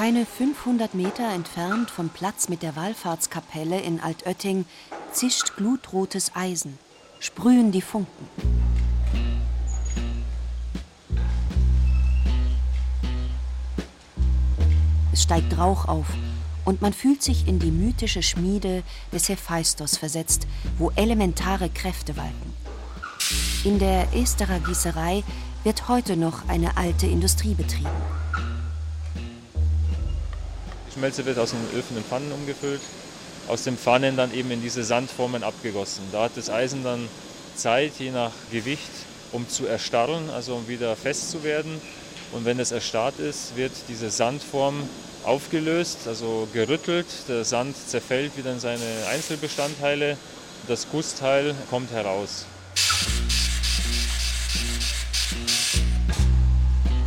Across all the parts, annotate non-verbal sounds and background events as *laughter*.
Keine 500 Meter entfernt vom Platz mit der Wallfahrtskapelle in Altötting zischt glutrotes Eisen, sprühen die Funken. Es steigt Rauch auf und man fühlt sich in die mythische Schmiede des Hephaistos versetzt, wo elementare Kräfte walten. In der Esterer Gießerei wird heute noch eine alte Industrie betrieben. Schmelze wird aus den Öfen in Pfannen umgefüllt, aus den Pfannen dann eben in diese Sandformen abgegossen. Da hat das Eisen dann Zeit, je nach Gewicht, um zu erstarren, also um wieder fest zu werden. Und wenn es erstarrt ist, wird diese Sandform aufgelöst, also gerüttelt. Der Sand zerfällt wieder in seine Einzelbestandteile. Das Gussteil kommt heraus.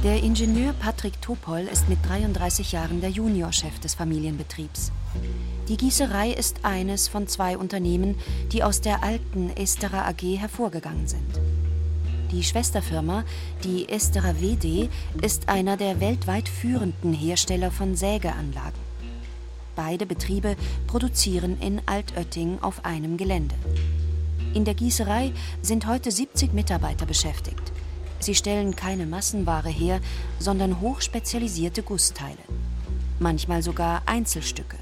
Der Ingenieur Patrick Topol ist mit 33 Jahren der Juniorchef des Familienbetriebs. Die Gießerei ist eines von zwei Unternehmen, die aus der alten Esterer AG hervorgegangen sind. Die Schwesterfirma, die Esterer WD, ist einer der weltweit führenden Hersteller von Sägeanlagen. Beide Betriebe produzieren in Altötting auf einem Gelände. In der Gießerei sind heute 70 Mitarbeiter beschäftigt. Sie stellen keine Massenware her, sondern hochspezialisierte Gussteile. Manchmal sogar Einzelstücke.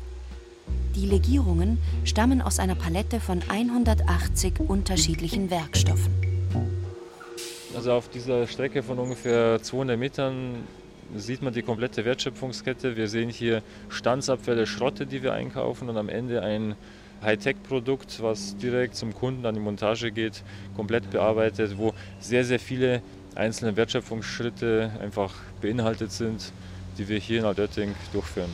Die Legierungen stammen aus einer Palette von 180 unterschiedlichen Werkstoffen. Also auf dieser Strecke von ungefähr 200 Metern sieht man die komplette Wertschöpfungskette. Wir sehen hier Standsabfälle, Schrotte, die wir einkaufen und am Ende ein Hightech-Produkt, was direkt zum Kunden an die Montage geht, komplett bearbeitet, wo sehr, sehr viele einzelne Wertschöpfungsschritte einfach beinhaltet sind, die wir hier in Altötting durchführen.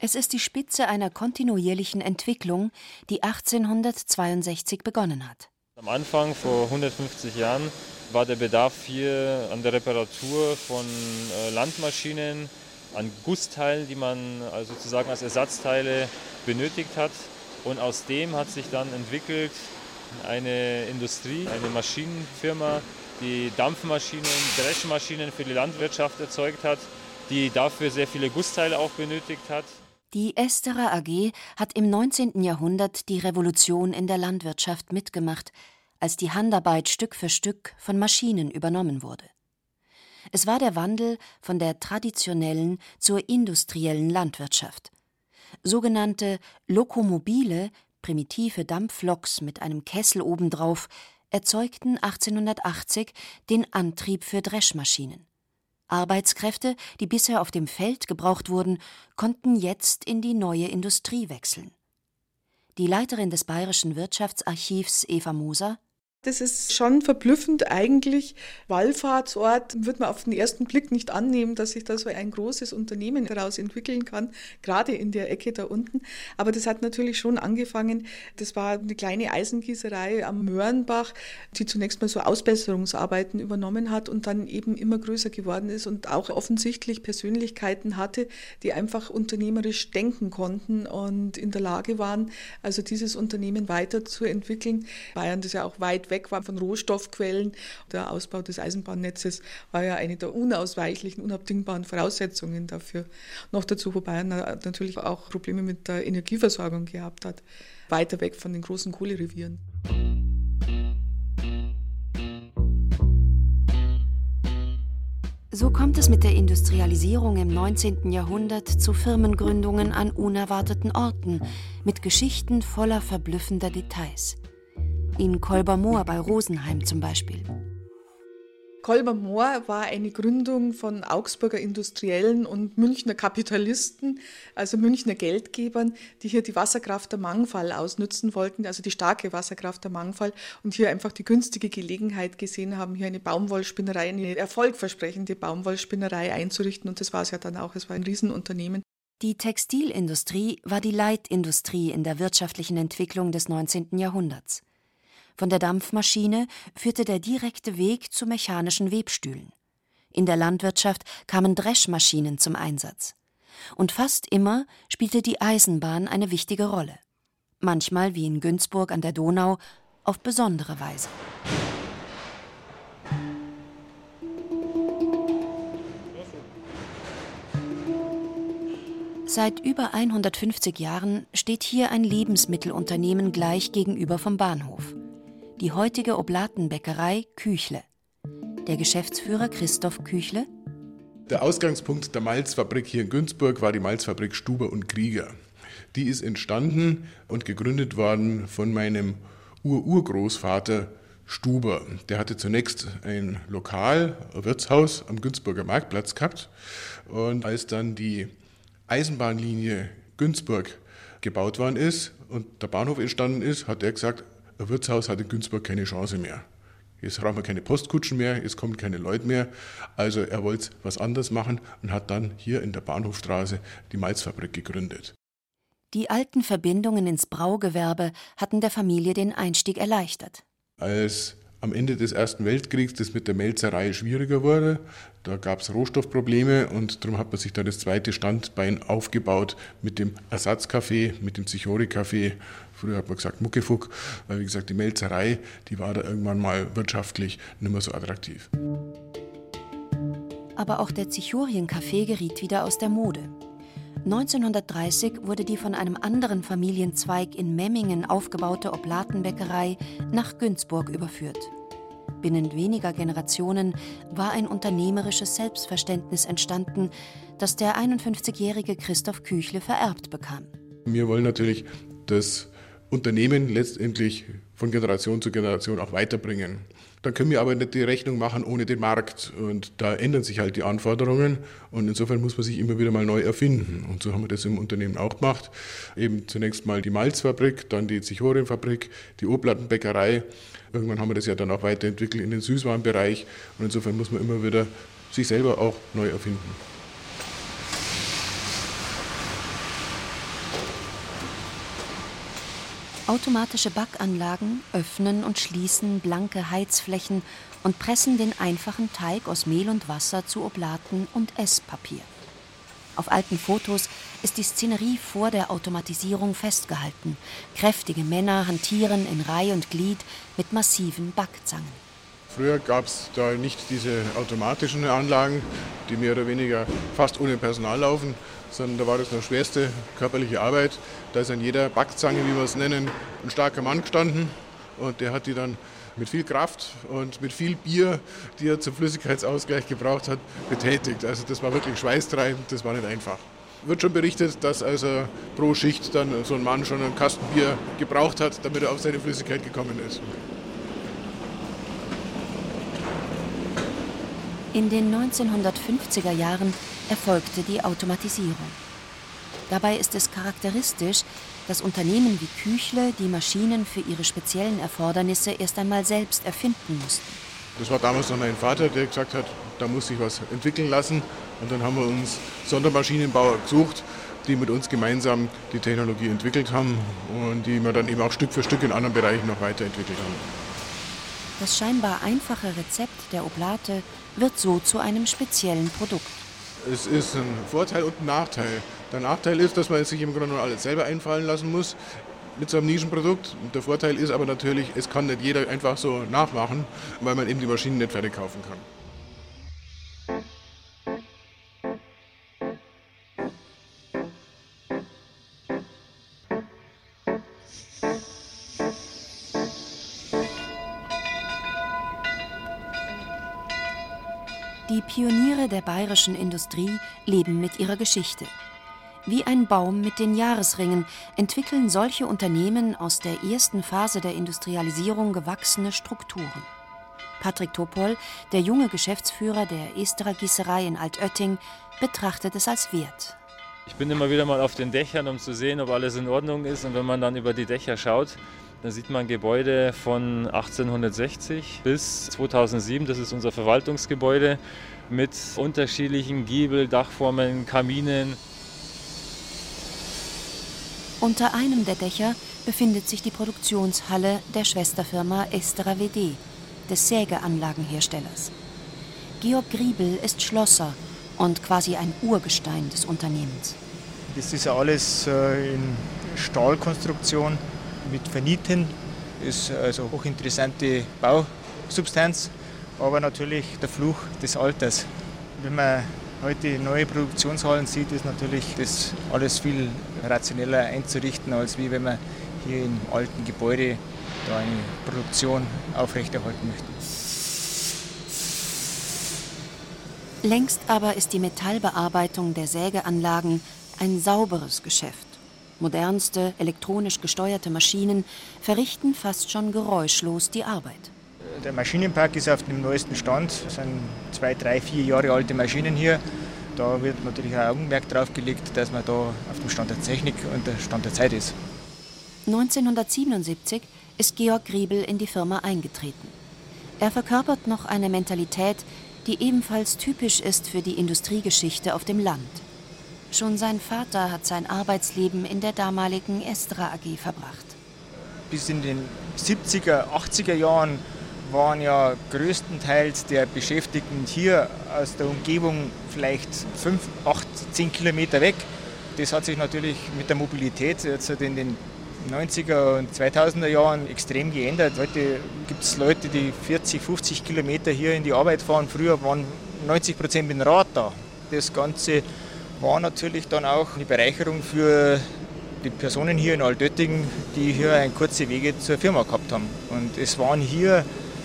Es ist die Spitze einer kontinuierlichen Entwicklung, die 1862 begonnen hat. Am Anfang, vor 150 Jahren, war der Bedarf hier an der Reparatur von äh, Landmaschinen, an Gussteilen, die man also sozusagen als Ersatzteile benötigt hat. Und aus dem hat sich dann entwickelt eine Industrie, eine Maschinenfirma, die Dampfmaschinen, Dreschmaschinen für die Landwirtschaft erzeugt hat, die dafür sehr viele Gussteile auch benötigt hat. Die Esterer AG hat im 19. Jahrhundert die Revolution in der Landwirtschaft mitgemacht, als die Handarbeit Stück für Stück von Maschinen übernommen wurde. Es war der Wandel von der traditionellen zur industriellen Landwirtschaft. Sogenannte Lokomobile, primitive Dampfloks mit einem Kessel obendrauf, erzeugten 1880 den Antrieb für Dreschmaschinen. Arbeitskräfte, die bisher auf dem Feld gebraucht wurden, konnten jetzt in die neue Industrie wechseln. Die Leiterin des Bayerischen Wirtschaftsarchivs Eva Moser das ist schon verblüffend eigentlich. Wallfahrtsort wird man auf den ersten Blick nicht annehmen, dass sich da so ein großes Unternehmen daraus entwickeln kann, gerade in der Ecke da unten. Aber das hat natürlich schon angefangen. Das war eine kleine Eisengießerei am Möhrenbach, die zunächst mal so Ausbesserungsarbeiten übernommen hat und dann eben immer größer geworden ist und auch offensichtlich Persönlichkeiten hatte, die einfach unternehmerisch denken konnten und in der Lage waren, also dieses Unternehmen weiterzuentwickeln. Bayern ist ja auch weit weg war von Rohstoffquellen. Der Ausbau des Eisenbahnnetzes war ja eine der unausweichlichen, unabdingbaren Voraussetzungen dafür. Noch dazu, wo Bayern natürlich auch Probleme mit der Energieversorgung gehabt hat, weiter weg von den großen So kommt es mit der Industrialisierung im 19. Jahrhundert zu Firmengründungen an unerwarteten Orten mit Geschichten voller verblüffender Details. In Kolbermoor bei Rosenheim zum Beispiel. Kolbermoor war eine Gründung von Augsburger Industriellen und Münchner Kapitalisten, also Münchner Geldgebern, die hier die Wasserkraft der Mangfall ausnützen wollten, also die starke Wasserkraft der Mangfall und hier einfach die günstige Gelegenheit gesehen haben, hier eine Baumwollspinnerei, eine erfolgversprechende Baumwollspinnerei einzurichten und das war es ja dann auch, es war ein Riesenunternehmen. Die Textilindustrie war die Leitindustrie in der wirtschaftlichen Entwicklung des 19. Jahrhunderts. Von der Dampfmaschine führte der direkte Weg zu mechanischen Webstühlen. In der Landwirtschaft kamen Dreschmaschinen zum Einsatz. Und fast immer spielte die Eisenbahn eine wichtige Rolle. Manchmal, wie in Günzburg an der Donau, auf besondere Weise. Seit über 150 Jahren steht hier ein Lebensmittelunternehmen gleich gegenüber vom Bahnhof die heutige Oblatenbäckerei Küchle. Der Geschäftsführer Christoph Küchle. Der Ausgangspunkt der Malzfabrik hier in Günzburg war die Malzfabrik Stuber und Krieger. Die ist entstanden und gegründet worden von meinem Ur-Urgroßvater Stuber. Der hatte zunächst ein Lokal, ein Wirtshaus am Günzburger Marktplatz gehabt. Und als dann die Eisenbahnlinie Günzburg gebaut worden ist und der Bahnhof entstanden ist, hat er gesagt, ein Wirtshaus hat in Günzburg keine Chance mehr. Jetzt brauchen wir keine Postkutschen mehr, es kommen keine Leute mehr. Also er wollte was anderes machen und hat dann hier in der Bahnhofstraße die Malzfabrik gegründet. Die alten Verbindungen ins Braugewerbe hatten der Familie den Einstieg erleichtert. Als am Ende des Ersten Weltkriegs das mit der Melzerei schwieriger wurde. Da gab es Rohstoffprobleme und darum hat man sich dann das zweite Standbein aufgebaut mit dem Ersatzkaffee, mit dem Zichori-Kaffee. Früher hat man gesagt Muckefuck, weil wie gesagt die Melzerei, die war da irgendwann mal wirtschaftlich nicht mehr so attraktiv. Aber auch der Zichorien-Kaffee geriet wieder aus der Mode. 1930 wurde die von einem anderen Familienzweig in Memmingen aufgebaute Oblatenbäckerei nach Günzburg überführt. Binnen weniger Generationen war ein unternehmerisches Selbstverständnis entstanden, das der 51-jährige Christoph Küchle vererbt bekam. Wir wollen natürlich das Unternehmen letztendlich von Generation zu Generation auch weiterbringen. Dann können wir aber nicht die Rechnung machen ohne den Markt. Und da ändern sich halt die Anforderungen. Und insofern muss man sich immer wieder mal neu erfinden. Und so haben wir das im Unternehmen auch gemacht. Eben zunächst mal die Malzfabrik, dann die Zichorienfabrik, die Oblattenbäckerei. Irgendwann haben wir das ja dann auch weiterentwickelt in den Süßwarenbereich. Und insofern muss man immer wieder sich selber auch neu erfinden. Automatische Backanlagen öffnen und schließen blanke Heizflächen und pressen den einfachen Teig aus Mehl und Wasser zu Oblaten und Esspapier. Auf alten Fotos ist die Szenerie vor der Automatisierung festgehalten. Kräftige Männer hantieren in Reih und Glied mit massiven Backzangen. Früher gab es da nicht diese automatischen Anlagen, die mehr oder weniger fast ohne Personal laufen, sondern da war das noch schwerste körperliche Arbeit. Da ist an jeder Backzange, wie wir es nennen, ein starker Mann gestanden und der hat die dann mit viel Kraft und mit viel Bier, die er zum Flüssigkeitsausgleich gebraucht hat, betätigt. Also das war wirklich schweißtreibend, das war nicht einfach. Wird schon berichtet, dass also pro Schicht dann so ein Mann schon einen Kasten Bier gebraucht hat, damit er auf seine Flüssigkeit gekommen ist. In den 1950er Jahren erfolgte die Automatisierung. Dabei ist es charakteristisch, dass Unternehmen wie Küchle die Maschinen für ihre speziellen Erfordernisse erst einmal selbst erfinden mussten. Das war damals noch mein Vater, der gesagt hat, da muss sich was entwickeln lassen. Und dann haben wir uns Sondermaschinenbauer gesucht, die mit uns gemeinsam die Technologie entwickelt haben und die wir dann eben auch Stück für Stück in anderen Bereichen noch weiterentwickelt haben. Das scheinbar einfache Rezept der Oblate wird so zu einem speziellen Produkt. Es ist ein Vorteil und ein Nachteil. Der Nachteil ist, dass man sich im Grunde alles selber einfallen lassen muss mit so einem Nischenprodukt. Der Vorteil ist aber natürlich, es kann nicht jeder einfach so nachmachen, weil man eben die Maschinen nicht fertig kaufen kann. Bayerischen Industrie leben mit ihrer Geschichte. Wie ein Baum mit den Jahresringen entwickeln solche Unternehmen aus der ersten Phase der Industrialisierung gewachsene Strukturen. Patrick Topol, der junge Geschäftsführer der Esterer Gießerei in Altötting, betrachtet es als wert. Ich bin immer wieder mal auf den Dächern, um zu sehen, ob alles in Ordnung ist. Und wenn man dann über die Dächer schaut, dann sieht man Gebäude von 1860 bis 2007. Das ist unser Verwaltungsgebäude mit unterschiedlichen Giebel, Dachformen, Kaminen. Unter einem der Dächer befindet sich die Produktionshalle der Schwesterfirma Esterer WD, des Sägeanlagenherstellers. Georg Griebel ist Schlosser und quasi ein Urgestein des Unternehmens. Das ist ja alles äh, in Stahlkonstruktion mit Vernieten. Ist also hochinteressante Bausubstanz, aber natürlich der Fluch des Alters. Wenn man heute neue Produktionshallen sieht, ist natürlich das alles viel rationeller einzurichten, als wie wenn man hier im alten Gebäude da eine Produktion aufrechterhalten möchte. Längst aber ist die Metallbearbeitung der Sägeanlagen ein sauberes Geschäft. Modernste, elektronisch gesteuerte Maschinen verrichten fast schon geräuschlos die Arbeit. Der Maschinenpark ist auf dem neuesten Stand. Es sind zwei, drei, vier Jahre alte Maschinen hier. Da wird natürlich ein Augenmerk darauf gelegt, dass man da auf dem Stand der Technik und der Stand der Zeit ist. 1977 ist Georg Griebel in die Firma eingetreten. Er verkörpert noch eine Mentalität, die ebenfalls typisch ist für die Industriegeschichte auf dem Land. Schon sein Vater hat sein Arbeitsleben in der damaligen Estra AG verbracht. Bis in den 70er, 80er Jahren waren ja größtenteils der Beschäftigten hier aus der Umgebung vielleicht 5, 8, 10 Kilometer weg. Das hat sich natürlich mit der Mobilität jetzt in den 90er und 2000er Jahren extrem geändert. Heute gibt es Leute, die 40, 50 Kilometer hier in die Arbeit fahren. Früher waren 90 Prozent mit dem Rad da. Das Ganze war natürlich dann auch eine Bereicherung für die Personen hier in Altötting, die hier kurze Wege zur Firma gehabt haben. Und es waren hier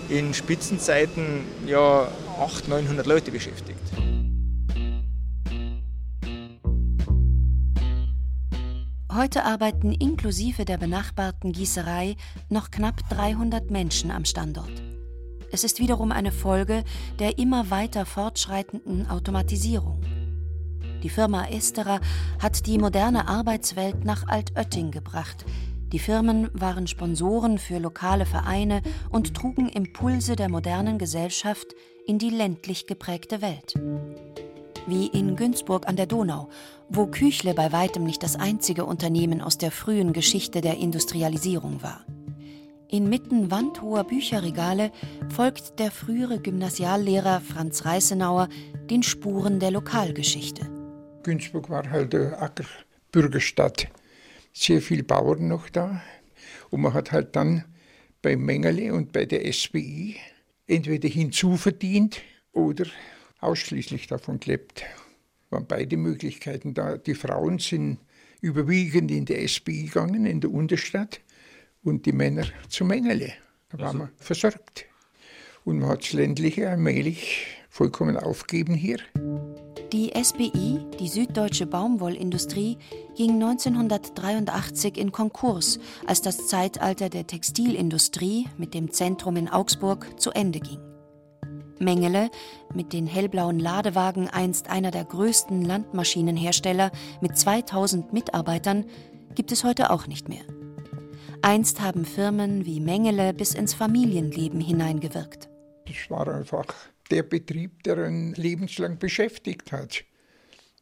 in Spitzenzeiten ja 800, 900 Leute beschäftigt. Heute arbeiten inklusive der benachbarten Gießerei noch knapp 300 Menschen am Standort. Es ist wiederum eine Folge der immer weiter fortschreitenden Automatisierung. Die Firma Esterer hat die moderne Arbeitswelt nach Altötting gebracht. Die Firmen waren Sponsoren für lokale Vereine und trugen Impulse der modernen Gesellschaft in die ländlich geprägte Welt. Wie in Günzburg an der Donau, wo Küchle bei weitem nicht das einzige Unternehmen aus der frühen Geschichte der Industrialisierung war. Inmitten wandhoher Bücherregale folgt der frühere Gymnasiallehrer Franz Reißenauer den Spuren der Lokalgeschichte. Günzburg war halt eine Ackerbürgerstadt. Sehr viele Bauern noch da. Und man hat halt dann bei Mengele und bei der SBI entweder hinzuverdient oder ausschließlich davon gelebt. Waren beide Möglichkeiten da. Die Frauen sind überwiegend in der SBI gegangen, in der Unterstadt, und die Männer zu Mengele. Da war also. man versorgt. Und man hat das Ländliche allmählich vollkommen aufgeben hier. Die SBI, die Süddeutsche Baumwollindustrie, ging 1983 in Konkurs, als das Zeitalter der Textilindustrie mit dem Zentrum in Augsburg zu Ende ging. Mengele, mit den hellblauen Ladewagen einst einer der größten Landmaschinenhersteller mit 2000 Mitarbeitern, gibt es heute auch nicht mehr. Einst haben Firmen wie Mengele bis ins Familienleben hineingewirkt. Das war einfach der Betrieb, der ihn lebenslang beschäftigt hat.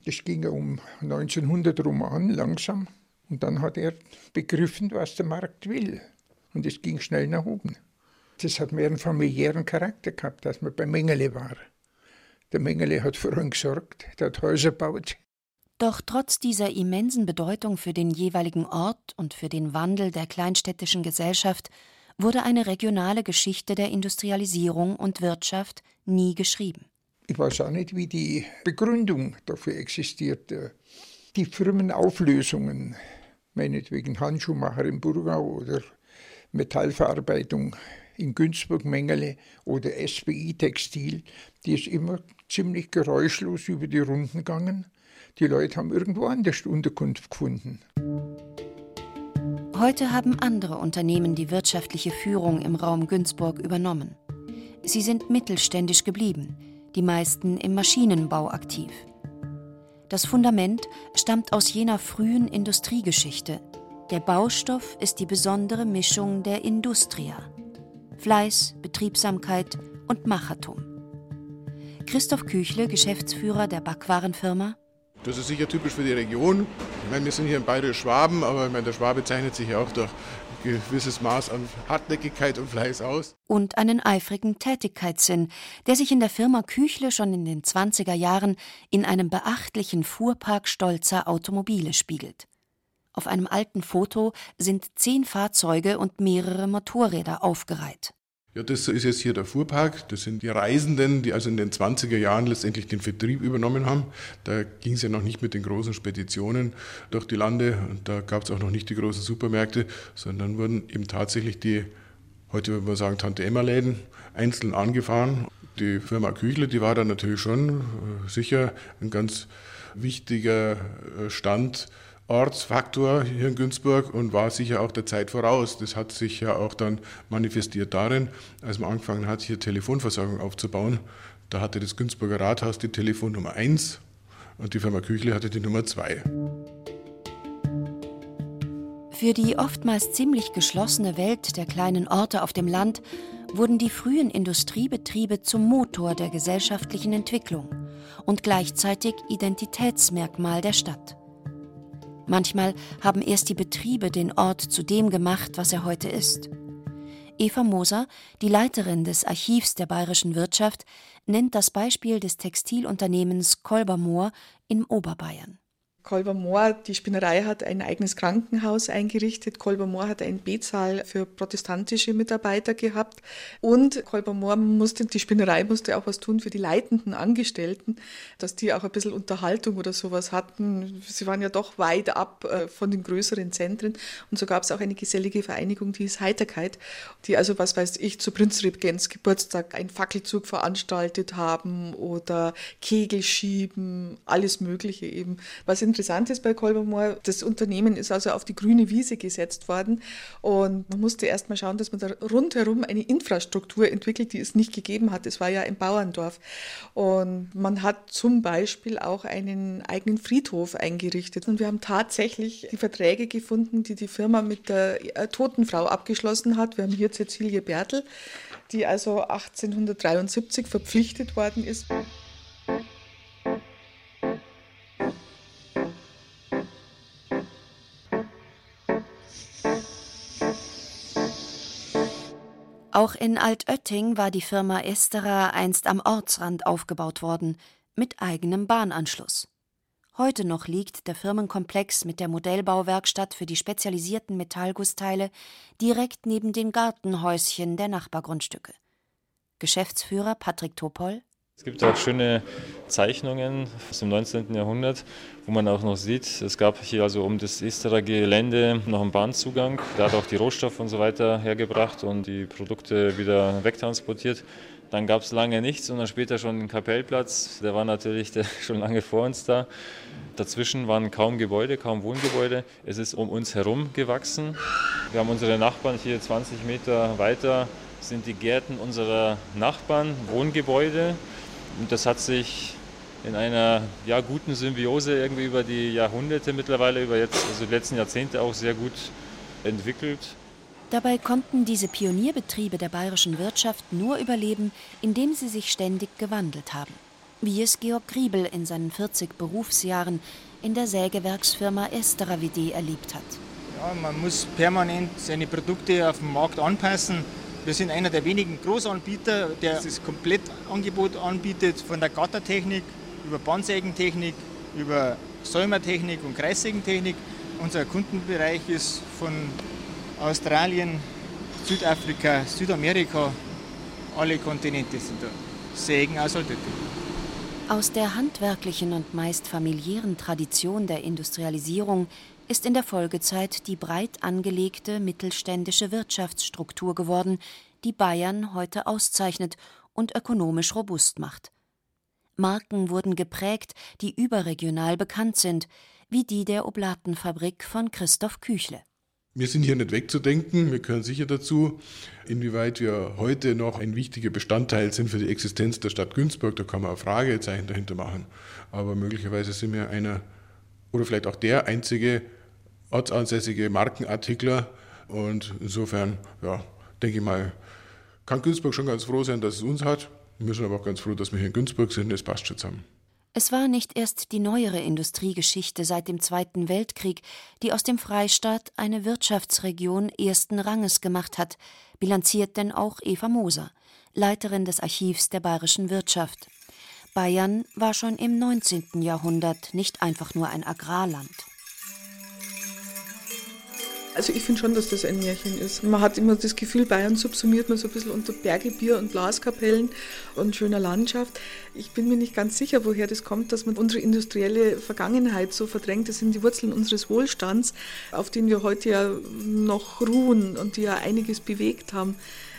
Das ging um 1900 rum an, langsam. Und dann hat er begriffen, was der Markt will. Und es ging schnell nach oben. Das hat mehr einen familiären Charakter gehabt, als man bei Mengele war. Der Mengele hat für ihn gesorgt, der hat Häuser gebaut. Doch trotz dieser immensen Bedeutung für den jeweiligen Ort und für den Wandel der kleinstädtischen Gesellschaft wurde eine regionale Geschichte der Industrialisierung und Wirtschaft nie geschrieben. Ich weiß auch nicht, wie die Begründung dafür existierte. Die Firmenauflösungen, meinetwegen Handschuhmacher in Burgau oder Metallverarbeitung in Günzburg Mengele oder SBI Textil, die ist immer ziemlich geräuschlos über die Runden gegangen. Die Leute haben irgendwo anders Unterkunft gefunden. Heute haben andere Unternehmen die wirtschaftliche Führung im Raum Günzburg übernommen. Sie sind mittelständisch geblieben, die meisten im Maschinenbau aktiv. Das Fundament stammt aus jener frühen Industriegeschichte. Der Baustoff ist die besondere Mischung der Industria. Fleiß, Betriebsamkeit und Machertum. Christoph Küchle, Geschäftsführer der Backwarenfirma. Das ist sicher typisch für die Region. Ich meine, wir sind hier in Bayerisch Schwaben, aber ich meine, der Schwabe zeichnet sich ja auch durch ein gewisses Maß an Hartnäckigkeit und Fleiß aus. Und einen eifrigen Tätigkeitssinn, der sich in der Firma Küchle schon in den 20er Jahren in einem beachtlichen Fuhrpark stolzer Automobile spiegelt. Auf einem alten Foto sind zehn Fahrzeuge und mehrere Motorräder aufgereiht. Ja, das ist jetzt hier der Fuhrpark. Das sind die Reisenden, die also in den 20er Jahren letztendlich den Vertrieb übernommen haben. Da ging es ja noch nicht mit den großen Speditionen durch die Lande und da gab es auch noch nicht die großen Supermärkte, sondern wurden eben tatsächlich die, heute würde man sagen, Tante-Emma-Läden einzeln angefahren. Die Firma Küchle, die war dann natürlich schon äh, sicher ein ganz wichtiger äh, Stand Ortsfaktor hier in Günzburg und war sicher auch der Zeit voraus. Das hat sich ja auch dann manifestiert darin, als man angefangen hat, hier Telefonversorgung aufzubauen. Da hatte das Günzburger Rathaus die Telefonnummer 1 und die Firma Küchle hatte die Nummer 2. Für die oftmals ziemlich geschlossene Welt der kleinen Orte auf dem Land wurden die frühen Industriebetriebe zum Motor der gesellschaftlichen Entwicklung und gleichzeitig Identitätsmerkmal der Stadt. Manchmal haben erst die Betriebe den Ort zu dem gemacht, was er heute ist. Eva Moser, die Leiterin des Archivs der bayerischen Wirtschaft, nennt das Beispiel des Textilunternehmens Kolbermoor in Oberbayern. Kolbermoor, die Spinnerei hat ein eigenes Krankenhaus eingerichtet. Kolbermoor hat einen B-Saal für protestantische Mitarbeiter gehabt. Und Kolbermoor musste, die Spinnerei musste auch was tun für die leitenden Angestellten, dass die auch ein bisschen Unterhaltung oder sowas hatten. Sie waren ja doch weit ab äh, von den größeren Zentren. Und so gab es auch eine gesellige Vereinigung, die ist Heiterkeit, die also, was weiß ich, zu Prinzregents Geburtstag einen Fackelzug veranstaltet haben oder Kegelschieben, alles Mögliche eben. Was in interessant ist bei Kolbermoor, das Unternehmen ist also auf die grüne Wiese gesetzt worden und man musste erst mal schauen, dass man da rundherum eine Infrastruktur entwickelt, die es nicht gegeben hat. Es war ja ein Bauerndorf und man hat zum Beispiel auch einen eigenen Friedhof eingerichtet und wir haben tatsächlich die Verträge gefunden, die die Firma mit der äh, Totenfrau abgeschlossen hat. Wir haben hier Cecilie Bertel, die also 1873 verpflichtet worden ist. Auch in Altötting war die Firma Esterer einst am Ortsrand aufgebaut worden, mit eigenem Bahnanschluss. Heute noch liegt der Firmenkomplex mit der Modellbauwerkstatt für die spezialisierten Metallgussteile direkt neben den Gartenhäuschen der Nachbargrundstücke. Geschäftsführer Patrick Topol es gibt auch schöne Zeichnungen aus dem 19. Jahrhundert, wo man auch noch sieht, es gab hier also um das Esterer Gelände noch einen Bahnzugang. Der hat auch die Rohstoffe und so weiter hergebracht und die Produkte wieder wegtransportiert. Dann gab es lange nichts und dann später schon den Kapellplatz. Der war natürlich der, *laughs* schon lange vor uns da. Dazwischen waren kaum Gebäude, kaum Wohngebäude. Es ist um uns herum gewachsen. Wir haben unsere Nachbarn hier 20 Meter weiter, sind die Gärten unserer Nachbarn, Wohngebäude. Und das hat sich in einer ja, guten Symbiose irgendwie über die Jahrhunderte mittlerweile, über jetzt, also die letzten Jahrzehnte auch sehr gut entwickelt. Dabei konnten diese Pionierbetriebe der bayerischen Wirtschaft nur überleben, indem sie sich ständig gewandelt haben. Wie es Georg Griebel in seinen 40 Berufsjahren in der Sägewerksfirma Esterer WD erlebt hat. Ja, man muss permanent seine Produkte auf den Markt anpassen. Wir sind einer der wenigen Großanbieter, der das Komplettangebot anbietet, von der Gattertechnik über Bandsägentechnik, über Säumertechnik und Kreissägentechnik. Unser Kundenbereich ist von Australien, Südafrika, Südamerika, alle Kontinente sind da. Sägen aus Aus der handwerklichen und meist familiären Tradition der Industrialisierung ist in der Folgezeit die breit angelegte mittelständische Wirtschaftsstruktur geworden, die Bayern heute auszeichnet und ökonomisch robust macht. Marken wurden geprägt, die überregional bekannt sind, wie die der Oblatenfabrik von Christoph Küchle. Wir sind hier nicht wegzudenken, wir gehören sicher dazu. Inwieweit wir heute noch ein wichtiger Bestandteil sind für die Existenz der Stadt Günzburg, da kann man ein Fragezeichen dahinter machen. Aber möglicherweise sind wir einer oder vielleicht auch der einzige ortsansässige Markenartikler. Und insofern, ja, denke ich mal, kann Günzburg schon ganz froh sein, dass es uns hat. Wir sind aber auch ganz froh, dass wir hier in Günzburg sind. Es passt schon zusammen. Es war nicht erst die neuere Industriegeschichte seit dem Zweiten Weltkrieg, die aus dem Freistaat eine Wirtschaftsregion ersten Ranges gemacht hat, bilanziert denn auch Eva Moser, Leiterin des Archivs der bayerischen Wirtschaft. Bayern war schon im 19. Jahrhundert nicht einfach nur ein Agrarland. Also ich finde schon, dass das ein Märchen ist. Man hat immer das Gefühl, Bayern subsumiert man so ein bisschen unter Bergebier und Blaskapellen und schöner Landschaft. Ich bin mir nicht ganz sicher, woher das kommt, dass man unsere industrielle Vergangenheit so verdrängt. Das sind die Wurzeln unseres Wohlstands, auf denen wir heute ja noch ruhen und die ja einiges bewegt haben.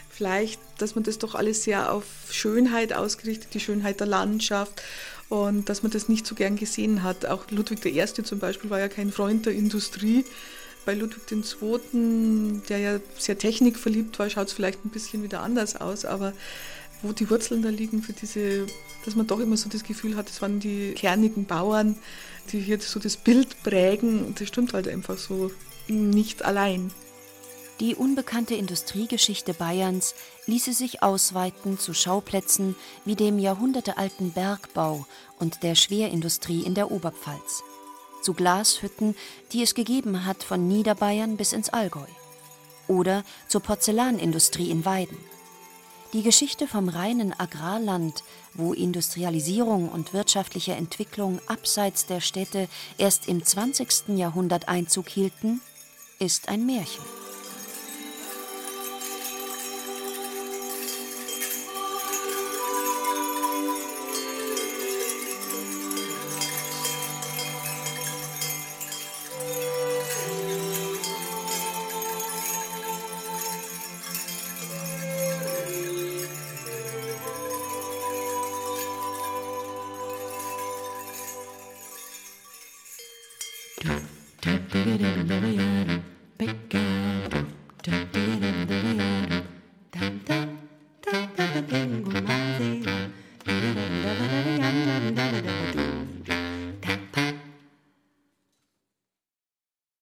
Vielleicht, dass man das doch alles sehr auf Schönheit ausgerichtet, die Schönheit der Landschaft und dass man das nicht so gern gesehen hat. Auch Ludwig I. zum Beispiel war ja kein Freund der Industrie bei Ludwig II., der ja sehr technikverliebt war, schaut es vielleicht ein bisschen wieder anders aus, aber wo die Wurzeln da liegen für diese, dass man doch immer so das Gefühl hat, es waren die kernigen Bauern, die hier so das Bild prägen, das stimmt halt einfach so nicht allein. Die unbekannte Industriegeschichte Bayerns ließe sich ausweiten zu Schauplätzen wie dem jahrhundertealten Bergbau und der Schwerindustrie in der Oberpfalz zu Glashütten, die es gegeben hat von Niederbayern bis ins Allgäu. Oder zur Porzellanindustrie in Weiden. Die Geschichte vom reinen Agrarland, wo Industrialisierung und wirtschaftliche Entwicklung abseits der Städte erst im 20. Jahrhundert Einzug hielten, ist ein Märchen.